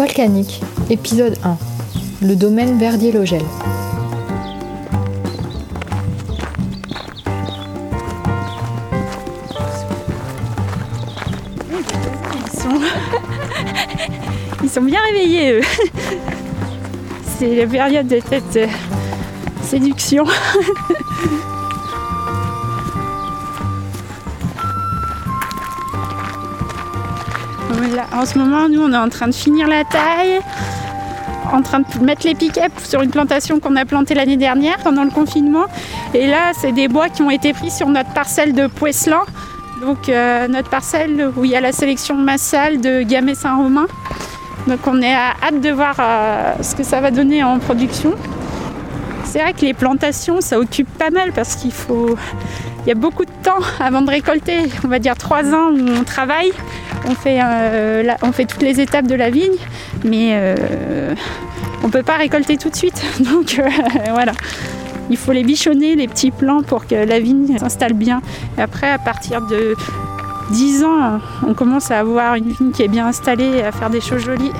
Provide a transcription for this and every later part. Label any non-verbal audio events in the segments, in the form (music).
Volcanique, épisode 1. Le domaine Verdier-Logel. (laughs) Ils sont, bien réveillés, eux. C'est la période de cette euh, (laughs) en ce moment, nous, on est en train de finir la taille, en train de mettre les pick-up sur une plantation qu'on a plantée l'année dernière pendant le confinement. Et là, c'est des bois qui ont été pris sur notre parcelle de Poisselan, donc euh, notre parcelle où il y a la sélection massale de Gamay Saint-Romain. Donc on est à hâte de voir euh, ce que ça va donner en production. C'est vrai que les plantations, ça occupe pas mal parce qu'il faut, il y a beaucoup de temps avant de récolter. On va dire trois ans où on travaille, on fait, euh, on fait toutes les étapes de la vigne, mais euh, on ne peut pas récolter tout de suite. (laughs) Donc euh, voilà, il faut les bichonner, les petits plants pour que la vigne s'installe bien. Et après, à partir de 10 ans, on commence à avoir une vigne qui est bien installée, à faire des choses jolies.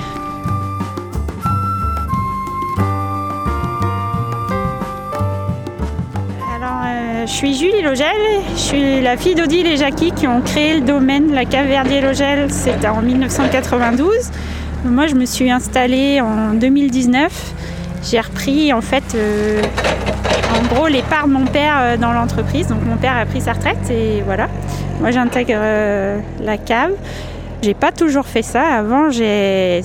Je suis Julie Logel, je suis la fille d'Odile et Jackie qui ont créé le domaine La Cave Verdier-Logel, c'était en 1992. Moi je me suis installée en 2019. J'ai repris en fait euh, en gros les parts de mon père euh, dans l'entreprise. Donc mon père a pris sa retraite et voilà. Moi j'intègre euh, la cave. J'ai pas toujours fait ça. Avant j'ai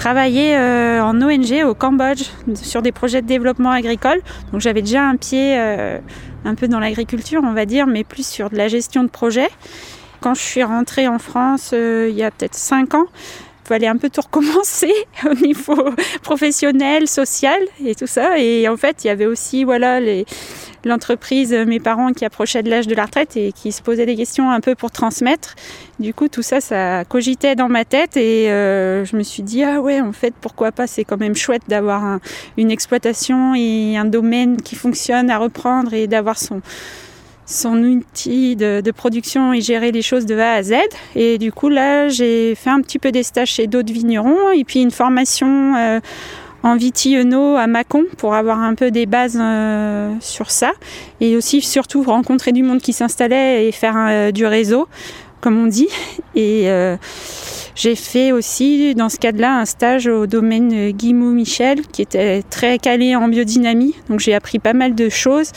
travaillé en ONG au Cambodge sur des projets de développement agricole. Donc j'avais déjà un pied un peu dans l'agriculture, on va dire, mais plus sur de la gestion de projet. Quand je suis rentrée en France euh, il y a peut-être cinq ans, il fallait un peu tout recommencer (laughs) au niveau professionnel, social et tout ça. Et en fait, il y avait aussi voilà les l'entreprise, mes parents qui approchaient de l'âge de la retraite et qui se posaient des questions un peu pour transmettre. Du coup, tout ça, ça cogitait dans ma tête et euh, je me suis dit, ah ouais, en fait, pourquoi pas, c'est quand même chouette d'avoir une exploitation et un domaine qui fonctionne à reprendre et d'avoir son, son outil de, production et gérer les choses de A à Z. Et du coup, là, j'ai fait un petit peu des stages chez d'autres vignerons et puis une formation euh, en Vitiono à Mâcon pour avoir un peu des bases euh, sur ça. Et aussi surtout rencontrer du monde qui s'installait et faire euh, du réseau comme on dit. Et euh, j'ai fait aussi dans ce cadre-là un stage au domaine Guimau Michel qui était très calé en biodynamie. Donc j'ai appris pas mal de choses.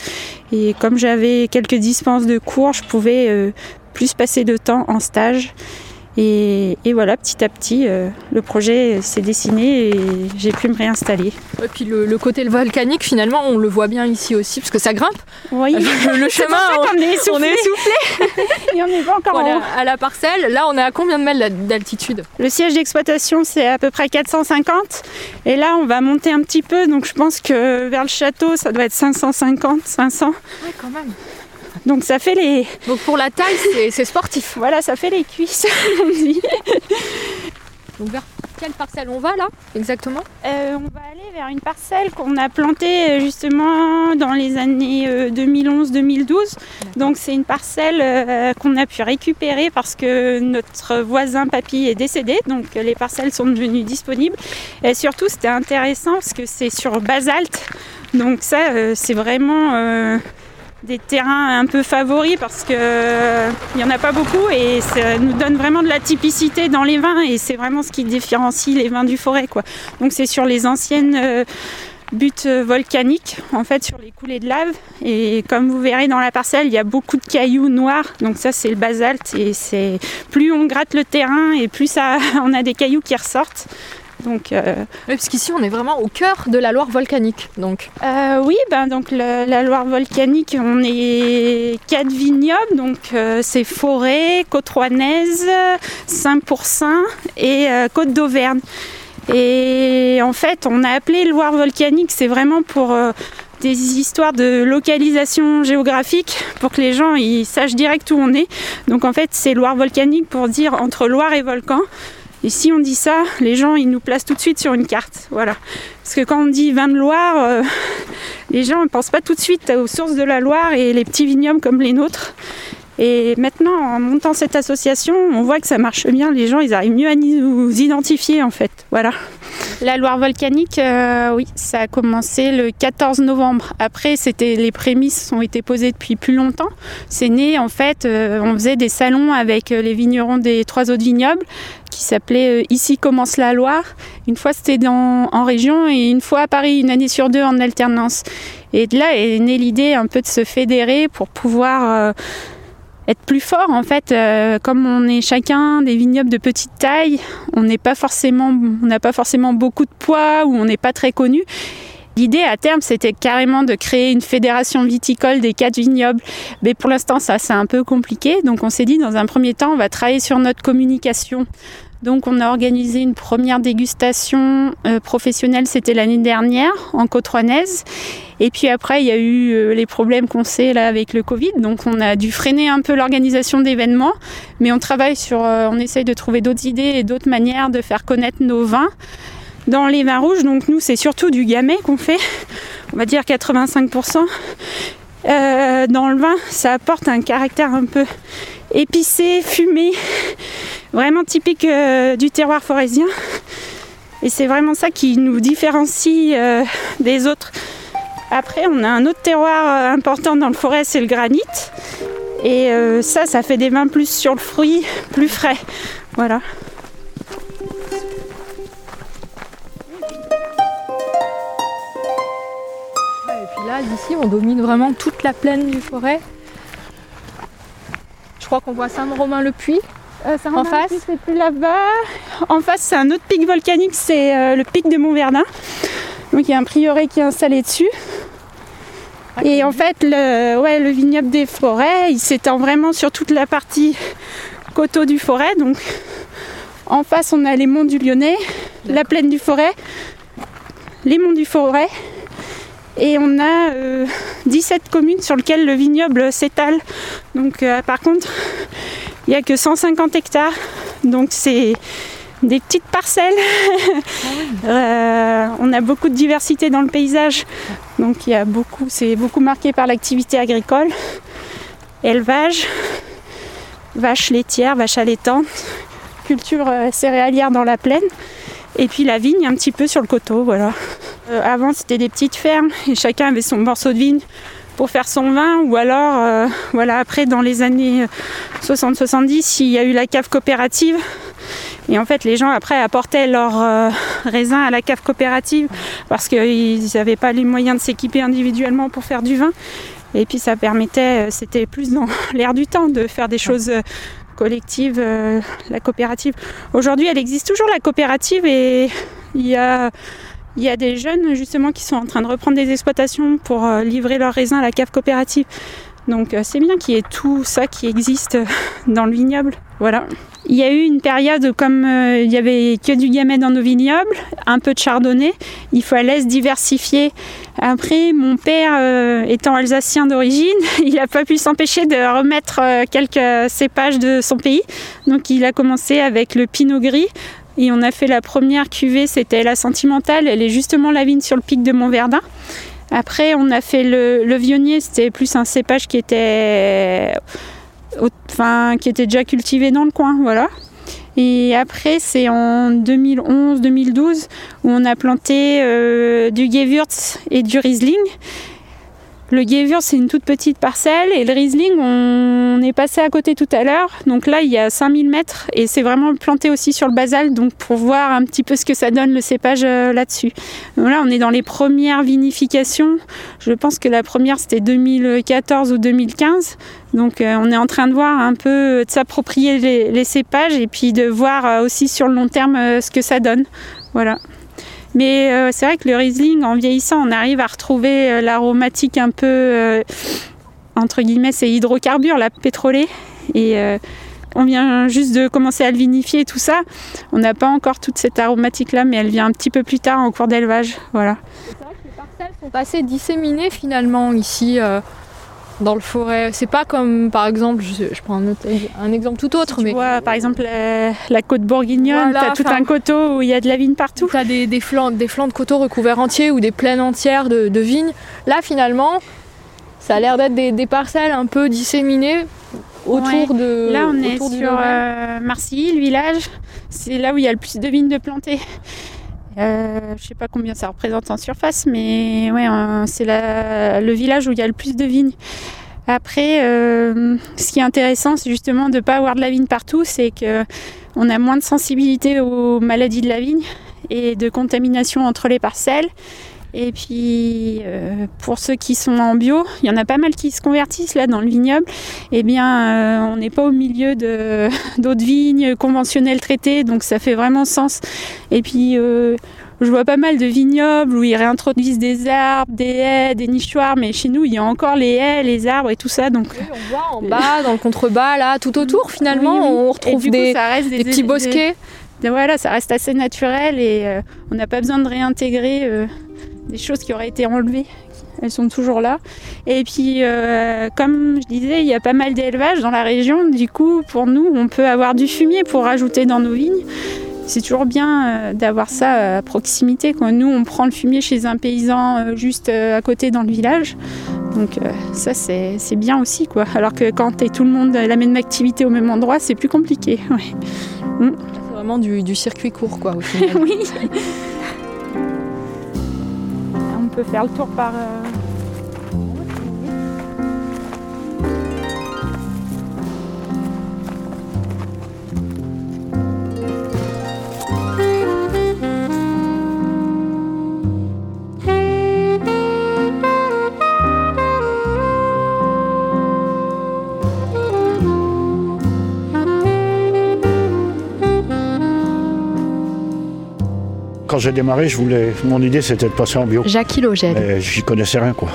Et comme j'avais quelques dispenses de cours je pouvais plus passer de temps en stage et, voilà, petit à petit, euh, le projet s'est dessiné et j'ai pu me réinstaller. Et puis le, côté volcanique, finalement, on le voit bien ici aussi, parce que ça grimpe. Oui, le, (laughs) chemin, on, est essoufflé. On est essoufflé. (laughs) et on n'est pas encore voilà, à la parcelle. Là, on est à combien de mètres d'altitude? Le siège d'exploitation, c'est à peu près 450. Et là, on va monter un petit peu, donc je pense que vers le château, ça doit être 550, 500. Oui, quand même. Donc ça fait les. Donc pour la taille, c'est sportif. (laughs) voilà, ça fait les cuisses, on (laughs) dit. Donc vers quelle parcelle on va là exactement? Euh, On va aller vers une parcelle qu'on a plantée euh, justement dans les années 2011-2012. Euh, Donc c'est une parcelle qu'on a pu récupérer parce que notre voisin papy est décédé. Donc les parcelles sont devenues disponibles. Et surtout c'était intéressant parce que c'est sur basalte. Donc ça c'est vraiment des terrains un peu favoris parce qu'il n'y en a pas beaucoup et ça nous donne vraiment de la typicité dans les vins et c'est vraiment ce qui différencie les vins du forêt. Quoi. Donc c'est sur les anciennes euh, buttes volcaniques, en fait sur les coulées de lave et comme vous verrez dans la parcelle, il y a beaucoup de cailloux noirs, donc ça c'est le basalte et plus on gratte le terrain et plus ça, (laughs) on a des cailloux qui ressortent. Donc, euh, oui, parce qu'ici on est vraiment au cœur de la Loire volcanique. Donc. Euh, oui, ben, donc la Loire volcanique, on est quatre vignobles, donc euh, c'est Forêt, Côte Rouennaise, Saint-Pourçain et Côte d'Auvergne. Et en fait, on a appelé Loire volcanique, c'est vraiment pour des histoires de localisation géographique pour que les gens ils sachent direct où on est. Donc en fait, c'est Loire volcanique pour dire entre Loire et volcan. Et si on dit ça, les gens ils nous placent tout de suite sur une carte. Voilà. Parce que quand on dit vin de Loire, euh, (laughs) les gens ne pensent pas tout de suite aux sources de la Loire et les petits vignobles comme les nôtres. Et maintenant, en montant cette association, on voit que ça marche bien. Les gens, ils arrivent mieux à nous identifier, en fait. Voilà. La Loire volcanique, euh, oui, ça a commencé le 14 novembre. Après, c'était les prémices ont été posées depuis plus longtemps. C'est né, en fait, euh, on faisait des salons avec les vignerons des trois autres vignobles qui s'appelait Ici commence la Loire. Une fois, c'était en région et une fois à Paris, une année sur deux en alternance. Et de là est née l'idée un peu de se fédérer pour pouvoir être plus fort en fait euh, comme on est chacun des vignobles de petite taille on n'est pas on n'a pas forcément beaucoup de poids ou on n'est pas très connu L'idée à terme, c'était carrément de créer une fédération viticole des quatre vignobles. Mais pour l'instant, ça, c'est un peu compliqué. Donc, on s'est dit, dans un premier temps, on va travailler sur notre communication. Donc, on a organisé une première dégustation euh, professionnelle, c'était l'année dernière, en côte et puis après, il y a eu euh, les problèmes qu'on sait là avec le Covid, donc on a dû freiner un peu l'organisation d'événements, mais on travaille sur, euh, on essaye de trouver d'autres idées et d'autres manières de faire connaître nos vins. Dans les vins rouges, donc nous, c'est surtout du gamay qu'on fait, on va dire 85%. Euh, dans le vin, ça apporte un caractère un peu épicé, fumé, vraiment typique du terroir forésien. Et c'est vraiment ça qui nous différencie des autres après, on a un autre terroir euh, important dans le forêt, c'est le granit. Et euh, ça, ça fait des vins plus sur le fruit, plus frais. Voilà. Là, d'ici, on domine vraiment toute la plaine du forêt. Je crois qu'on voit Saint-Romain-le-Puy. Euh, en face c'est plus là-bas. En face, c'est un autre pic volcanique, c'est le pic de Montverdun. Donc il y a un prieuré qui est installé dessus. Et en fait, le, ouais, le vignoble des forêts, il s'étend vraiment sur toute la partie coteau du forêt. Donc en face, on a les monts du Lyonnais, la plaine du forêt, les monts du forêt. Et on a 17 euh, communes sur lesquelles le vignoble s'étale. Donc euh, par contre, il n'y a que 150 hectares. Donc c'est des petites parcelles. Ah euh, on a beaucoup de diversité dans le paysage. Donc il y a beaucoup, c'est beaucoup marqué par l'activité agricole, élevage, vaches laitières, vaches allaitantes, culture céréalière dans la plaine, et puis la vigne un petit peu sur le coteau, voilà. Euh, avant c'était des petites fermes et chacun avait son morceau de vigne pour faire son vin ou alors voilà après dans les années 60-70 il y a eu la cave coopérative et en fait, les gens après apportaient leurs euh, raisins à la cave coopérative parce qu'ils n'avaient pas les moyens de s'équiper individuellement pour faire du vin. Et puis ça permettait, euh, c'était plus dans (laughs) l'air du temps de faire des choses euh, collectives, la coopérative. Aujourd'hui, elle existe toujours la coopérative et il y a, il y a des jeunes justement qui sont en train de reprendre des exploitations pour livrer leurs raisins à la cave coopérative. Donc c'est bien qu'il y ait tout ça qui existe dans le vignoble. Voilà. Il y a eu une période comme euh, il y avait que du gamay dans nos vignobles, un peu de chardonnay, il fallait se diversifier. Après, mon père, euh, étant alsacien d'origine, (laughs) il n'a pas pu s'empêcher de remettre euh, quelques cépages de son pays. Donc il a commencé avec le pinot gris. Et on a fait la première cuvée, c'était la sentimentale. Elle est justement la vigne sur le pic de Montverdun. Après, on a fait le, vionnier, c'était plus un cépage qui était enfin, qui était déjà cultivé dans le coin, voilà. Et après, c'est en 2011-2012 où on a planté euh, du Gewürz et du Riesling. Le Gewürz, c'est une toute petite parcelle et le Riesling, on est passé à côté tout à l'heure. Donc là, il y a 5000 mètres et c'est vraiment planté aussi sur le basal, donc pour voir un petit peu ce que ça donne le cépage euh, là-dessus. On est dans les premières vinifications. Je pense que la première, c'était 2014 ou 2015. Donc euh, on est en train de voir un peu, de s'approprier les, les, cépages et puis de voir euh, aussi sur le long terme ce que ça donne. Voilà. Mais euh, c'est vrai que le Riesling, en vieillissant, on arrive à retrouver euh, l'aromatique un peu, euh, entre guillemets, c'est hydrocarbures, la pétrolée. Et on vient juste de commencer à le vinifier tout ça. On n'a pas encore toute cette aromatique-là, mais elle vient un petit peu plus tard en cours d'élevage. Voilà. C'est vrai que les parcelles sont assez disséminées finalement ici dans le forêt. C'est pas comme par exemple, je, prends un, exemple tout autre, mais. Tu vois, par exemple, la, côte bourguignonne, tu as tout un coteau où il y a de la vigne partout. Tu as des, flancs, des flancs de coteaux recouverts entiers ou des plaines entières de, vignes. Là, finalement, ça a l'air d'être des, parcelles un peu disséminées. autour de. Là, on est sur euh, Marcilly, le village. C'est là où il y a le plus de vignes de plantées. Euh, je sais pas combien ça représente en surface, mais ouais, euh, c'est le village où il y a le plus de vignes. Après, euh, ce qui est intéressant, c'est justement de ne pas avoir de la vigne partout, c'est que on a moins de sensibilité aux maladies de la vigne et de contamination entre les parcelles. Et puis, euh, pour ceux qui sont en bio, il y en a pas mal qui se convertissent là dans le vignoble. Eh bien, euh, on n'est pas au milieu de- (laughs) d'autres vignes conventionnelles traitées, donc ça fait vraiment sens. Et puis, euh, je vois pas mal de vignobles où ils réintroduisent des arbres, des haies, des nichoirs, mais chez nous, il y a encore les haies, les arbres et tout ça. Donc, Oui, on voit en bas, dans le contrebas, là, tout autour finalement, Oui, oui. on Et retrouve coup, des, petits bosquets. des- voilà, ça reste assez naturel et on n'a pas besoin de réintégrer des choses qui auraient été enlevées. Elles sont toujours là. Et puis, euh, comme je disais, il y a pas mal d'élevage dans la région. Du coup, pour nous, on peut avoir du fumier pour rajouter dans nos vignes. C'est toujours bien euh, d'avoir ça à proximité. Quand nous, on prend le fumier chez un paysan euh, juste à côté dans le village. Donc ça, c'est bien aussi. quoi. Alors que quand tout le monde la même activité au même endroit, c'est plus compliqué. (laughs) ouais. C'est vraiment du, du circuit court, quoi, au final. (laughs) oui. (laughs) Peut faire le tour par. euh, Quand j'ai démarré, je voulais, mon idée c'était de passer en bio. Jackie Logel. Mais j'y connaissais rien quoi.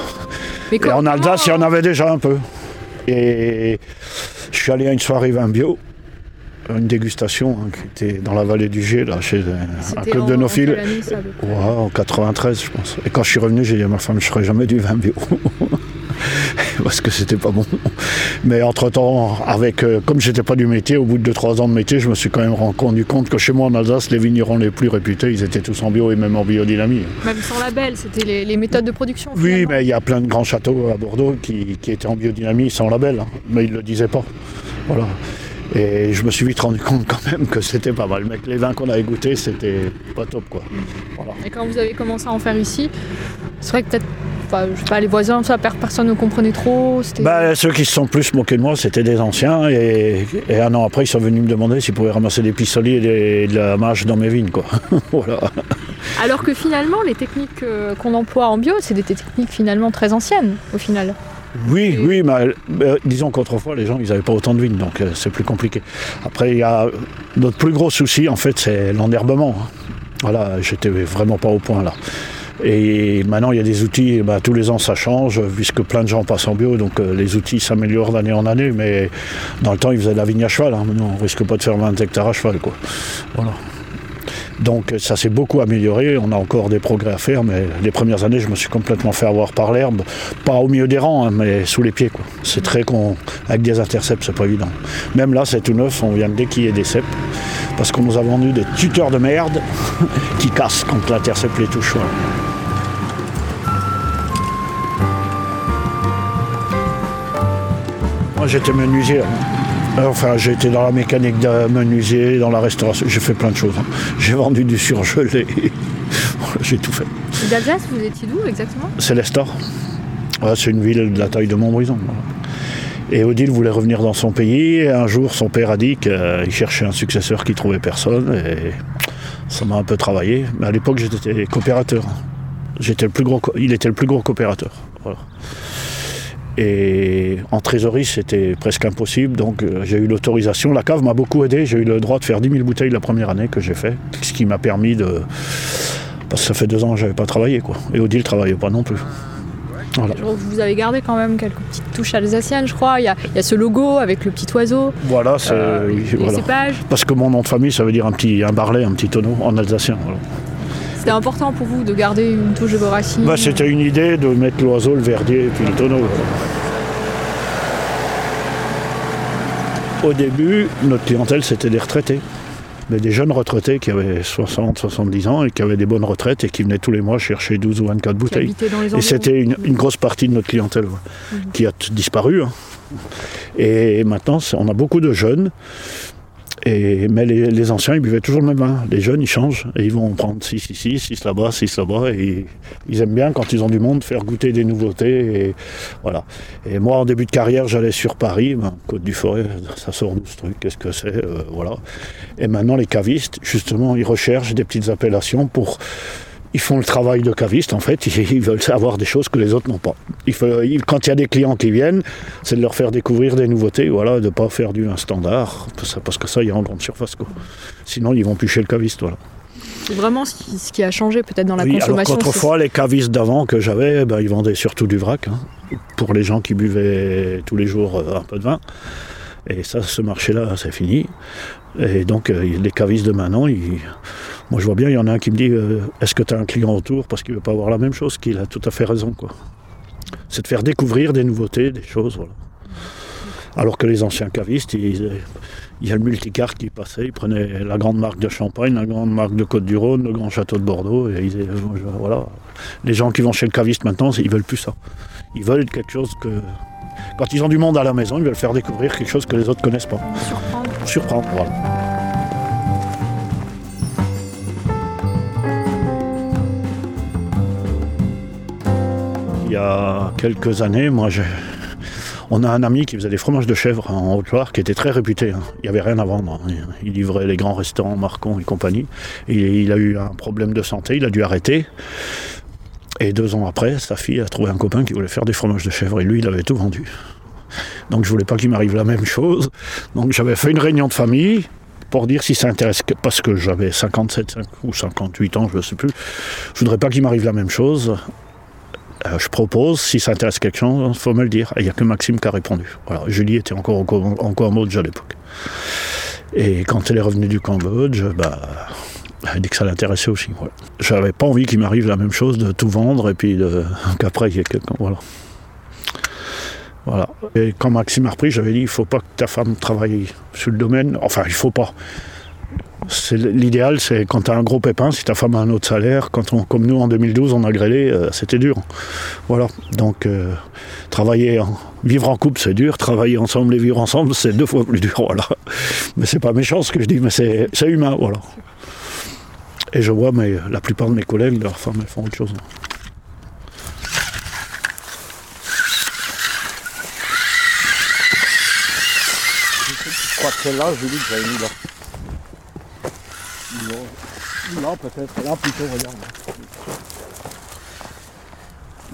Mais Et en Alsace, il y en avait déjà un peu. Et je suis allé à une soirée vin bio, une dégustation hein, qui était dans la vallée du Gé, là, chez un, un club de nophiles. Ouais, en 93, je pense. Et quand je suis revenu, j'ai dit à ma femme, je ne ferai jamais du vin bio. (laughs) (laughs) Parce que c'était pas bon. Mais entre-temps, avec, euh, comme j'étais pas du métier, au bout de 2-3 ans de métier, je me suis quand même rendu compte que chez moi en Alsace, les vignerons les plus réputés, ils étaient tous en bio et même en biodynamie. Même sans label, c'était les, les méthodes de production. Oui, finalement. mais il y a plein de grands châteaux à Bordeaux qui, qui étaient en biodynamie sans label, hein, mais ils ne le disaient pas. Voilà. Et je me suis vite rendu compte quand même que c'était pas mal. Mais que les vins qu'on avait goûtés, c'était pas top quoi. Voilà. Et quand vous avez commencé à en faire ici, c'est vrai que peut-être, enfin, je sais pas, les voisins, ça, personne ne comprenait trop. Bah, ceux qui se sont plus moqués de moi, c'était des anciens. Et, et un an après, ils sont venus me demander s'ils pouvaient ramasser des pissenlits et des- de la mâche dans mes vignes. Quoi. (laughs) voilà. Alors que finalement, les techniques euh, qu'on emploie en bio, c'est des techniques finalement très anciennes, au final. Oui, oui, mais euh, disons qu'autrefois, les gens, ils n'avaient pas autant de vignes, donc euh, c'est plus compliqué. Après, il y a notre plus gros souci, en fait, c'est l'enherbement. hein. Voilà, j'étais vraiment pas au point là. Et maintenant, il y a des outils, bah, tous les ans ça change, puisque plein de gens passent en bio, donc euh, les outils s'améliorent d'année en année, mais dans le temps, ils faisaient de la vigne à cheval. hein. Maintenant, on risque pas de faire 20 hectares à cheval. Quoi. Voilà. Donc ça s'est beaucoup amélioré, on a encore des progrès à faire, mais les premières années, je me suis complètement fait avoir par l'herbe, pas au milieu des rangs, hein, mais sous les pieds. C'est très con, avec des intercepts, c'est pas évident. Même là, c'est tout neuf, on vient de déquiller des ceps, parce qu'on nous a vendu des tuteurs de merde (laughs) qui cassent quand l'intercept les touche. J'étais menuisier. Enfin, j'ai été dans la mécanique de menuisier, dans la restauration, j'ai fait plein de choses. hein. J'ai vendu du surgelé, (laughs) j'ai tout fait. Et d'Alsace, vous étiez d'où exactement? C'est l'Estor. Ouais, c'est une ville de la taille de Montbrison. Et Odile voulait revenir dans son pays. Et un jour, son père a dit qu'il cherchait un successeur qui trouvait personne. Et ça m'a un peu travaillé. Mais à l'époque, j'étais coopérateur. J'étais le plus gros, co- il était le plus gros coopérateur. Voilà. Et en trésorerie, c'était presque impossible. Donc, euh, j'ai eu l'autorisation. La cave m'a beaucoup aidé. J'ai eu le droit de faire 10 000 bouteilles la première année que j'ai fait. Ce qui m'a permis de. Parce que ça fait deux ans que je n'avais pas travaillé. Quoi. Et Odile ne travaillait pas non plus. Voilà. Vous avez gardé quand même quelques petites touches alsaciennes, je crois. Il y a, il y a ce logo avec le petit oiseau, Voilà, c'est. euh, oui, voilà. Parce que mon nom de famille, ça veut dire un petit un barlet, un petit tonneau en alsacien. voilà. C'était important pour vous de garder une touche de vos racines. Bah, C'était une idée de mettre l'oiseau, le verdier et puis le tonneau. Au début, notre clientèle, c'était des retraités. mais des jeunes retraités qui avaient 60, 70 ans et qui avaient des bonnes retraites et qui venaient tous les mois chercher 12 ou 24 Qui bouteilles. Et c'était une, une grosse partie de notre clientèle ouais, Mhm. qui a disparu. hein. Et maintenant, on a beaucoup de jeunes. Et, mais les, les anciens, ils buvaient toujours le même vin. Les jeunes, ils changent et ils vont prendre 6 ici, 6 là-bas, 6 là-bas. Et ils aiment bien, quand ils ont du monde, faire goûter des nouveautés. Et, voilà. et moi, en début de carrière, j'allais sur Paris, ben, Côte du Forêt, ça sort d'où ce truc Qu'est-ce que c'est Euh, Voilà. Et maintenant, les cavistes, justement, ils recherchent des petites appellations pour ils font le travail de caviste en fait, ils, veulent savoir des choses que les autres n'ont pas. Il faut- il- quand il y a des clients qui viennent, c'est de leur faire découvrir des nouveautés, voilà, de ne pas faire du standard, parce que ça, il y a en grande surface. Quoi. Sinon, ils vont plus chez le caviste. Voilà. C'est vraiment ce qui, ce qui a changé peut-être dans la Oui, alors consommation. qu'autrefois, les cavistes d'avant que j'avais, ben, ils vendaient surtout du vrac, hein, pour les gens qui buvaient tous les jours euh, un peu de vin. Et ça, ce marché-là, c'est fini. Et donc, euh, les cavistes de maintenant, ils- moi je vois bien, il y en a un qui me dit euh, Est-ce que tu as un client autour? Parce qu'il ne veut pas avoir la même chose, qu'il a tout à fait raison. quoi. C'est de faire découvrir des nouveautés, des choses. Voilà. Alors que les anciens cavistes, ils- il y a le multicart qui passait, ils prenaient la grande marque de Champagne, la grande marque de Côte-du-Rhône, le grand château de Bordeaux, et ils, euh, voilà. Les gens qui vont chez le caviste maintenant, ils veulent plus ça. Ils veulent quelque chose que. Quand ils ont du monde à la maison, ils veulent faire découvrir quelque chose que les autres connaissent pas. Surprendre. Surprendre, voilà. A quelques années, moi, on a un ami qui faisait des fromages de chèvre en Haute-Loire qui était très réputé. hein. Il n'y avait rien à vendre. hein. Il livrait les grands restaurants, Marcon et compagnie. Il a eu un problème de santé, il a dû arrêter. Et deux ans après, sa fille a trouvé un copain qui voulait faire des fromages de chèvre et lui, il avait tout vendu. Donc je voulais pas qu'il m'arrive la même chose. Donc j'avais fait une réunion de famille pour dire si ça intéresse, parce que j'avais 57 cinq- ou 58 ans, je ne sais plus. Je voudrais pas qu'il m'arrive la même chose. Euh, je propose, si ça intéresse quelqu'un, il faut me le dire. Il n'y a que Maxime qui a répondu. Julie était encore au, en Cambodge à l'époque. Et quand elle est revenue du Cambodge, bah, elle dit que ça l'intéressait aussi. Voilà. J'avais pas envie qu'il m'arrive la même chose de tout vendre et puis (laughs) qu'après il y ait quelqu'un. Voilà. Et quand Maxime a repris, j'avais dit il faut pas que ta femme travaille sur le domaine. Enfin, il faut pas. L'idéal, c'est quand tu un gros pépin, si ta femme a un autre salaire, quand on, comme nous en 2012, on a grêlé, euh, c'était dur. Voilà. Donc, euh, travailler, en- vivre en couple, c'est dur. Travailler ensemble et vivre ensemble, c'est deux fois plus dur. Voilà. Mais c'est pas méchant ce que je dis, mais c'est humain. Voilà. Et je vois, mais la plupart de mes collègues, leurs femmes, elles font autre chose. Je crois que celle-là, je dis que j'avais mis là. Là peut-être, là plutôt, regarde.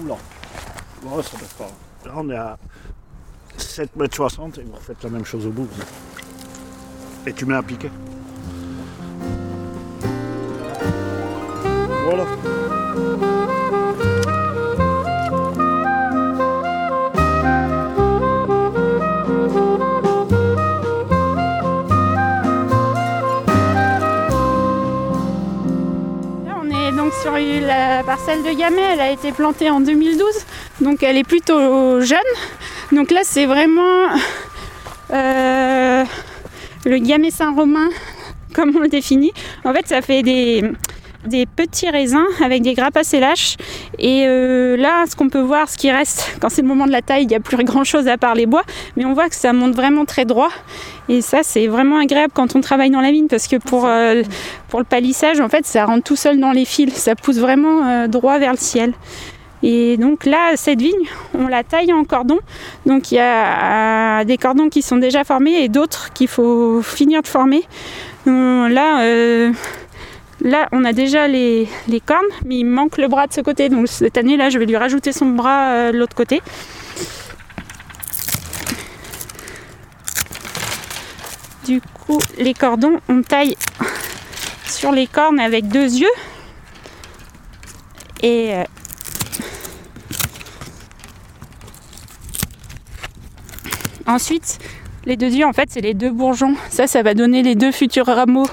Oula. Ouais, ça passe pas. Là on est à 7 mètres 60 et vous refaites la même chose au bout. Et tu mets un piquet. Voilà. La parcelle de Gamay, elle a été plantée en 2012, donc elle est plutôt jeune. Donc là, c'est vraiment euh, le Gamay Saint-Romain, (laughs) comme on le définit. En fait, ça fait des, petits raisins avec des grappes assez lâches. Et euh, là, ce qu'on peut voir, ce qui reste, (laughs) quand c'est le moment de la taille, il n'y a plus grand chose à part les bois, mais on voit que ça monte vraiment très droit. Et ça, c'est vraiment agréable quand on travaille dans la vigne parce que pour, euh, pour le palissage, en fait, ça rentre tout seul dans les fils. Ça pousse vraiment euh, droit vers le ciel. Et donc là, cette vigne, on la taille en cordons. Donc il y a euh, des cordons qui sont déjà formés et d'autres qu'il faut finir de former. Euh, là, euh, là, on a déjà les, les cornes, mais il manque le bras de ce côté. Donc cette année, là, je vais lui rajouter son bras de l'autre côté. Du coup, les cordons, on taille sur les cornes avec deux yeux. Et euh, ensuite, les deux yeux, en fait, c'est les deux bourgeons. Ça, ça va donner les deux futurs rameaux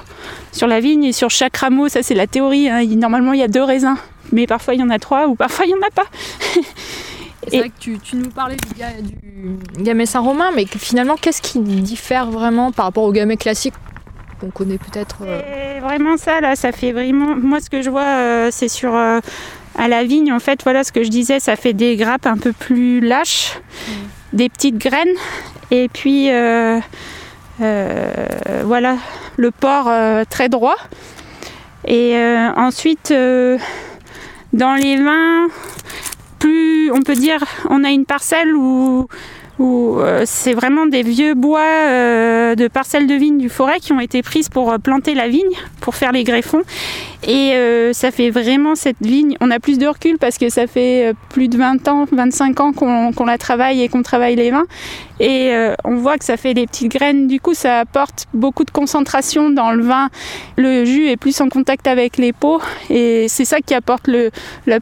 sur la vigne. Et sur chaque rameau, ça, c'est la théorie. hein, Normalement, il y a deux raisins. Mais parfois, il y en a trois ou parfois, il n'y en a pas. (laughs) C'est vrai que tu, tu nous parlais du, du Gamay Saint-Romain, mais que finalement, qu'est-ce qui diffère vraiment par rapport au Gamay classique qu'on connaît peut-être. euh, C'est vraiment ça, là, ça fait vraiment. Moi, ce que je vois, euh, c'est sur. euh, à la vigne, en fait, voilà ce que je disais, ça fait des grappes un peu plus lâches, des petites graines, et puis euh, euh, voilà, le port euh, très droit. Et euh, ensuite, euh, dans les vins, on peut dire, on a une parcelle où, euh, c'est vraiment des vieux bois euh, de parcelles de vigne du forêt qui ont été prises pour euh, planter la vigne, pour faire les greffons. Et ça fait vraiment cette vigne, on a plus de recul parce que ça fait plus de 20 ans, 25 ans qu'on la travaille et qu'on travaille les vins. Et on voit que ça fait des petites graines, du coup ça apporte beaucoup de concentration dans le vin. Le jus est plus en contact avec les peaux et c'est ça qui apporte le,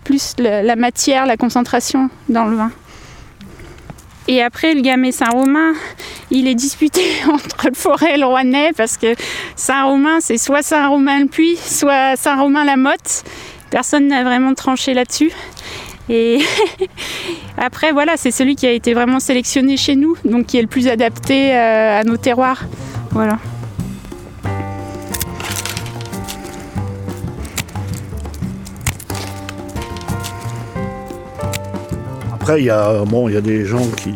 plus la matière, la concentration dans le vin. Et après, le Gamay Saint-Romain, il est disputé (laughs) entre le Forêt et le Rouennais parce que Saint-Romain, c'est soit Saint-Romain-le-Puy, soit Saint-Romain-la-Motte. Personne n'a vraiment tranché là-dessus. Et (laughs) après, voilà, c'est celui qui a été vraiment sélectionné chez nous, donc qui est le plus adapté euh, à nos terroirs. Voilà. Après, il y a, des gens qui.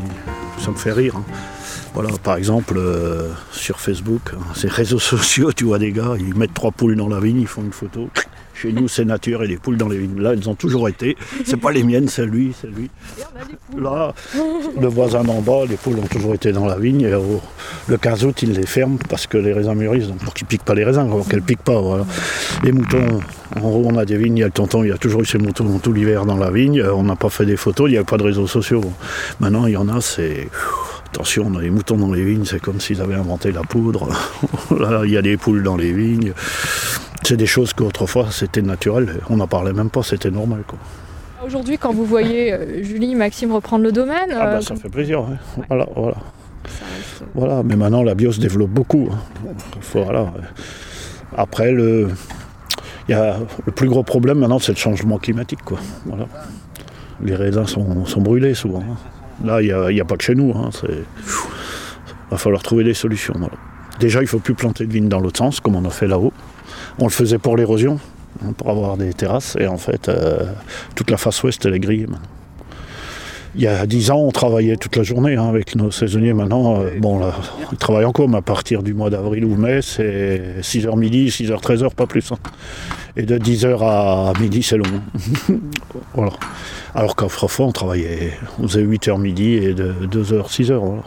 Ça me fait rire. hein. Voilà, par exemple, euh, sur Facebook, hein, ces réseaux (laughs) sociaux, tu vois des gars, ils mettent trois poules dans la vigne, ils font une photo. Chez nous, c'est nature et les poules dans les vignes. Là, elles ont toujours été. C'est pas les miennes, c'est lui, c'est lui. Là, le voisin d'en bas, les poules ont toujours été dans la vigne. Au- le 15 août, il les ferme parce que les raisins mûrissent, donc pour qu'ils piquent pas les raisins, qu'elles piquent pas. Les moutons, en haut, on a des vignes. Il y a le tonton, il y a toujours eu ces moutons tout l'hiver dans la vigne. Euh, On n'a pas fait des photos, il n'y avait pas de réseaux sociaux. Maintenant, il y en a, c'est. Attention, on a les moutons dans les vignes, c'est comme s'ils avaient inventé la poudre. (laughs) Là, il y a des poules dans les vignes. C'est des choses qu'autrefois, c'était naturel. On n'en parlait même pas, c'était normal. Quoi. Aujourd'hui, quand vous voyez euh, Julie, Maxime reprendre le domaine, Ah bah, euh, ça fait plaisir. ouais. Voilà, voilà. reste- Voilà, mais maintenant la bio se développe beaucoup. hein. Voilà. Après, le, il y a, le plus gros problème maintenant, c'est le changement climatique. Quoi. Voilà. Les raisins sont, sont brûlés souvent. hein. Là, il n'y a, a pas que chez nous. Il va falloir trouver des solutions. Déjà, il ne faut plus planter de vignes dans l'autre sens, comme on a fait là-haut. On le faisait pour l'érosion, hein, pour avoir des terrasses. Et en fait, euh, toute la face ouest, elle est grillée. Il y a 10 ans, on travaillait toute la journée hein, avec nos saisonniers. Maintenant, euh, bon, ils travaillent encore, mais à partir du mois d'avril ou mai, c'est 6h midi, 6h, 13h, pas plus. hein. Et de 10h à midi, c'est long. (laughs) Alors qu'autrefois, on travaillait, on faisait 8h midi et de 2h, 6h. Voilà.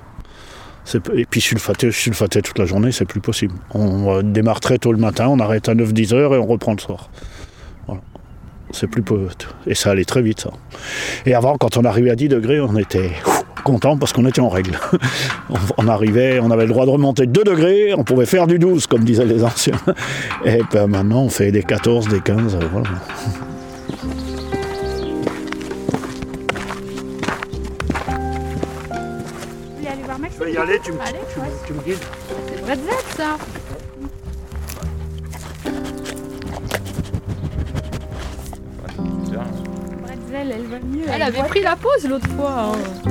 Et puis sulfater, sulfater toute la journée, c'est plus possible. On euh, démarre très tôt le matin, on arrête à 9-10 heures et on reprend le soir. Voilà. C'est plus. Et ça allait très vite, ça. Et avant, quand on arrivait à 10 degrés, on était content parce qu'on était en règle. (laughs) On, arrivait, on avait le droit de remonter de 2 degrés, on pouvait faire du 12, comme disaient les anciens. Et ben maintenant, on fait des 14, des 15. euh, Voilà. Y aller, tu me, Allez, tu me- ouais. tu me guides ça Bretzel, elle va mieux. Elle avait pris la pause l'autre fois. hein. Je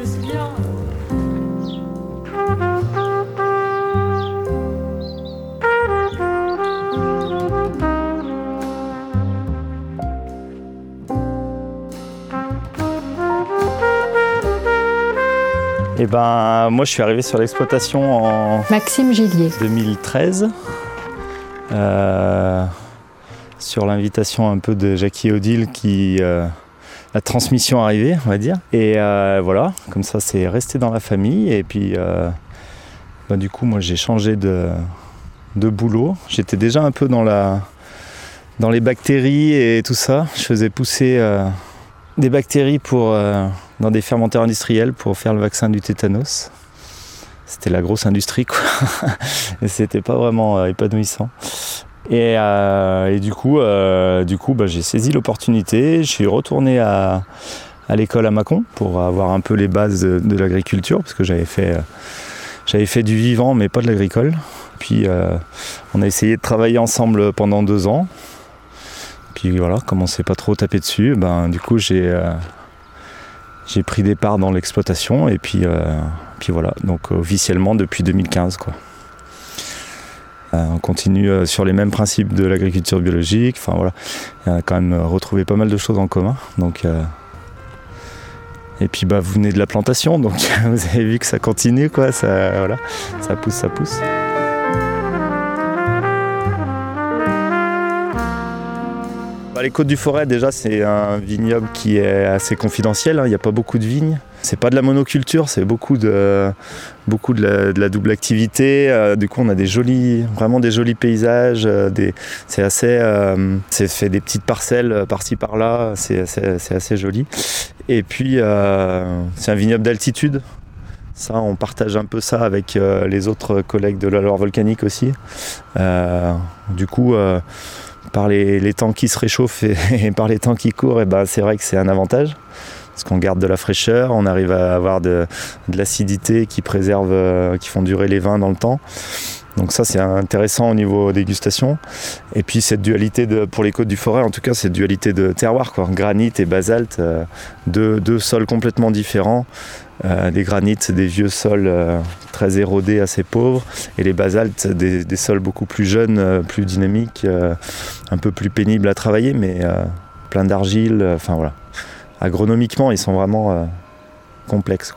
me souviens. Et ben, moi, je suis arrivé sur l'exploitation en Maxime Gillier. 2013, euh, sur l'invitation un peu de Jackie Odile qui euh, la transmission arrivée, on va dire. Et euh, voilà, comme ça, c'est resté dans la famille. Et puis, ben, du coup, moi, j'ai changé de, de boulot. J'étais déjà un peu dans la dans les bactéries et tout ça. Je faisais pousser des bactéries pour euh, dans des fermenteurs industriels pour faire le vaccin du tétanos. C'était la grosse industrie, quoi. (laughs) et c'était pas vraiment euh, épanouissant. Et, euh, et du coup, du coup bah, j'ai saisi l'opportunité. Je suis retourné à, l'école à Mâcon pour avoir un peu les bases de, l'agriculture, parce que j'avais fait, du vivant, mais pas de l'agricole. Puis on a essayé de travailler ensemble pendant deux ans. Puis voilà, comme on s'est pas trop tapé dessus, ben, du coup j'ai euh, pris des parts dans l'exploitation et puis, euh, puis voilà, donc officiellement depuis 2015 quoi. on continue sur les mêmes principes de l'agriculture biologique. Enfin voilà, on a quand même retrouvé pas mal de choses en commun. Donc et puis bah vous venez de la plantation, donc (laughs) vous avez vu que ça continue quoi, ça voilà, ça pousse, ça pousse. Les Côtes du Forêt, déjà, c'est un vignoble qui est assez confidentiel. Hein. Il n'y a pas beaucoup de vignes. C'est pas de la monoculture, c'est beaucoup de, la, double activité. Euh, du coup, on a des jolis, vraiment des jolis paysages. Euh, c'est assez, euh, c'est fait des petites parcelles par-ci par-là. C'est assez, assez, joli. Et puis, c'est un vignoble d'altitude. Ça, on partage un peu ça avec les autres collègues de la Loire volcanique aussi. du coup par les, temps qui se réchauffent et, (laughs) par les temps qui courent, ben, c'est vrai que c'est un avantage. Parce qu'on garde de la fraîcheur, on arrive à avoir de, l'acidité qui préserve, euh, qui font durer les vins dans le temps. Donc ça c'est intéressant au niveau dégustation. Et puis cette dualité de, pour les côtes du forêt, en tout cas cette dualité de terroir, quoi. granit et basalte, euh, deux, sols complètement différents. Euh, des granites, des vieux sols euh, très érodés, assez pauvres, et les basaltes, des, sols beaucoup plus jeunes, plus dynamiques, un peu plus pénibles à travailler, mais plein d'argile. Enfin voilà. Agronomiquement, ils sont vraiment complexes.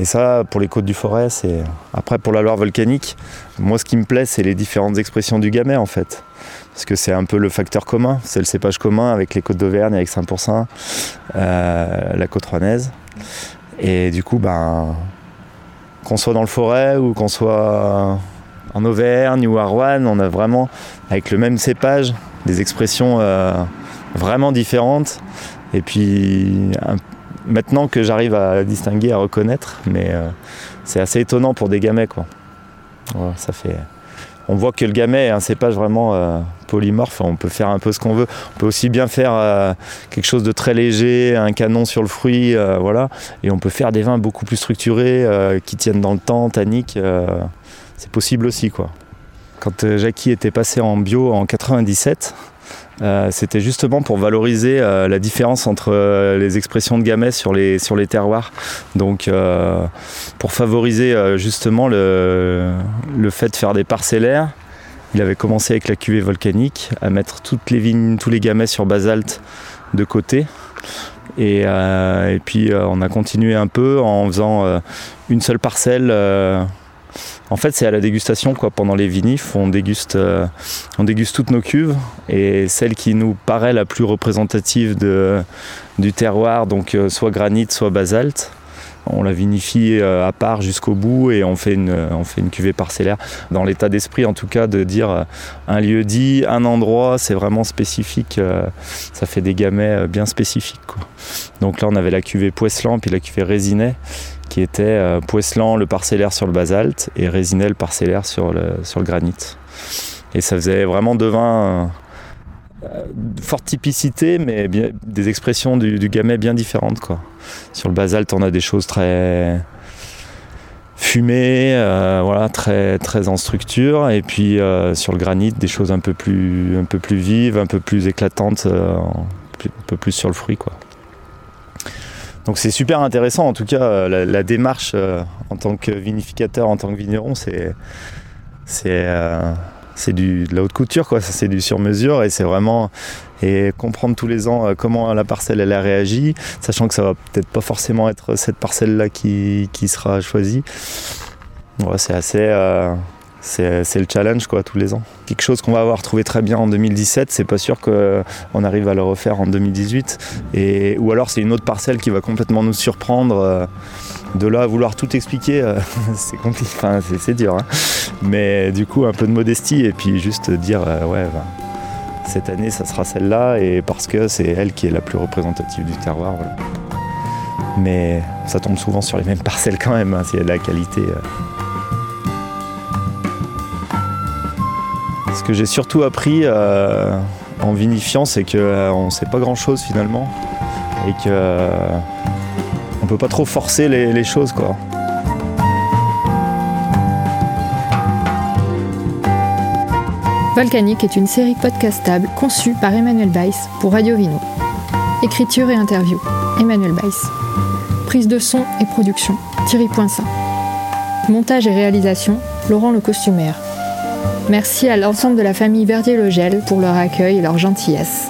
Et ça, pour les côtes du forêt, c'est. Après, pour la Loire volcanique, moi, ce qui me plaît, c'est les différentes expressions du gamay, en fait. Parce que c'est un peu le facteur commun, c'est le cépage commun avec les côtes d'Auvergne, avec Saint-Pourçain, euh, la côte rouennaise. Et du coup, ben, qu'on soit dans le forêt ou qu'on soit en Auvergne ou à Rouen, on a vraiment, avec le même cépage, des expressions euh, vraiment différentes. Et puis, un, maintenant que j'arrive à distinguer, à reconnaître, mais euh, c'est assez étonnant pour des gamets quoi. On voit que le gamet est un cépage vraiment euh, polymorphe, on peut faire un peu ce qu'on veut. On peut aussi bien faire euh, quelque chose de très léger, un canon sur le fruit, voilà. Et on peut faire des vins beaucoup plus structurés, qui tiennent dans le temps, tanniques. c'est possible aussi quoi. Quand Jackie était passé en bio en 97, euh, c'était justement pour valoriser euh, la différence entre euh, les expressions de gamay sur les, sur les terroirs. Donc pour favoriser justement le, le, fait de faire des parcellaires, il avait commencé avec la cuvée volcanique à mettre toutes les vignes, tous les gamets sur basalte de côté. Et, et puis on a continué un peu en faisant une seule parcelle en fait, c'est à la dégustation, quoi. Pendant les vinifs, on déguste, euh, toutes nos cuves et celle qui nous paraît la plus représentative du terroir, donc euh, soit granit, soit basalte. On la vinifie euh, à part jusqu'au bout et on fait une, on fait une cuvée parcellaire. Dans l'état d'esprit, en tout cas, de dire un lieu dit, un endroit, c'est vraiment spécifique. ça fait des gamets bien spécifiques. Donc là, on avait la cuvée Poisselan puis la cuvée Résinet qui était euh, Poisselan le parcellaire sur le basalte et Résinet le parcellaire sur le, sur le granit. Et ça faisait vraiment de vin euh, forte typicité, mais des expressions du, du gamay bien différentes. Quoi. Sur le basalte, on a des choses très fumées, euh, voilà, très, très en structure, et puis sur le granit, des choses un peu plus, un peu plus vives, un peu plus éclatantes, un peu plus sur le fruit. Quoi. Donc c'est super intéressant, en tout cas, euh, la, démarche euh, en tant que vinificateur, en tant que vigneron, c'est c'est euh, de la haute couture, quoi. C'est du sur-mesure et c'est vraiment et comprendre tous les ans comment la parcelle elle a réagi, sachant que ça va peut-être pas forcément être cette parcelle là qui, qui sera choisie. c'est assez c'est le challenge quoi tous les ans. Quelque chose qu'on va avoir trouvé très bien en 2017, c'est pas sûr qu'on arrive à le refaire en 2018. Et, ou alors c'est une autre parcelle qui va complètement nous surprendre. Euh, de là à vouloir tout expliquer, euh, (laughs) c'est compliqué, c'est dur. Hein. Mais du coup un peu de modestie et puis juste dire euh, ouais ben, cette année ça sera celle-là et parce que c'est elle qui est la plus représentative du terroir. Mais ça tombe souvent sur les mêmes (laughs) parcelles quand même, hein, de la qualité. Ce que j'ai surtout appris euh, en vinifiant, c'est qu'on euh, ne sait pas grand-chose finalement et qu'on euh, ne peut pas trop forcer les, choses. Quoi. Volcanique est une série podcastable conçue par Emmanuel Weiss pour Radio Vino. Écriture et interview, Emmanuel Weiss. Prise de son et production, Thierry Poinçat. Montage et réalisation, Laurent le costumaire. Merci à l'ensemble de la famille Verdier-Logel pour leur accueil et leur gentillesse.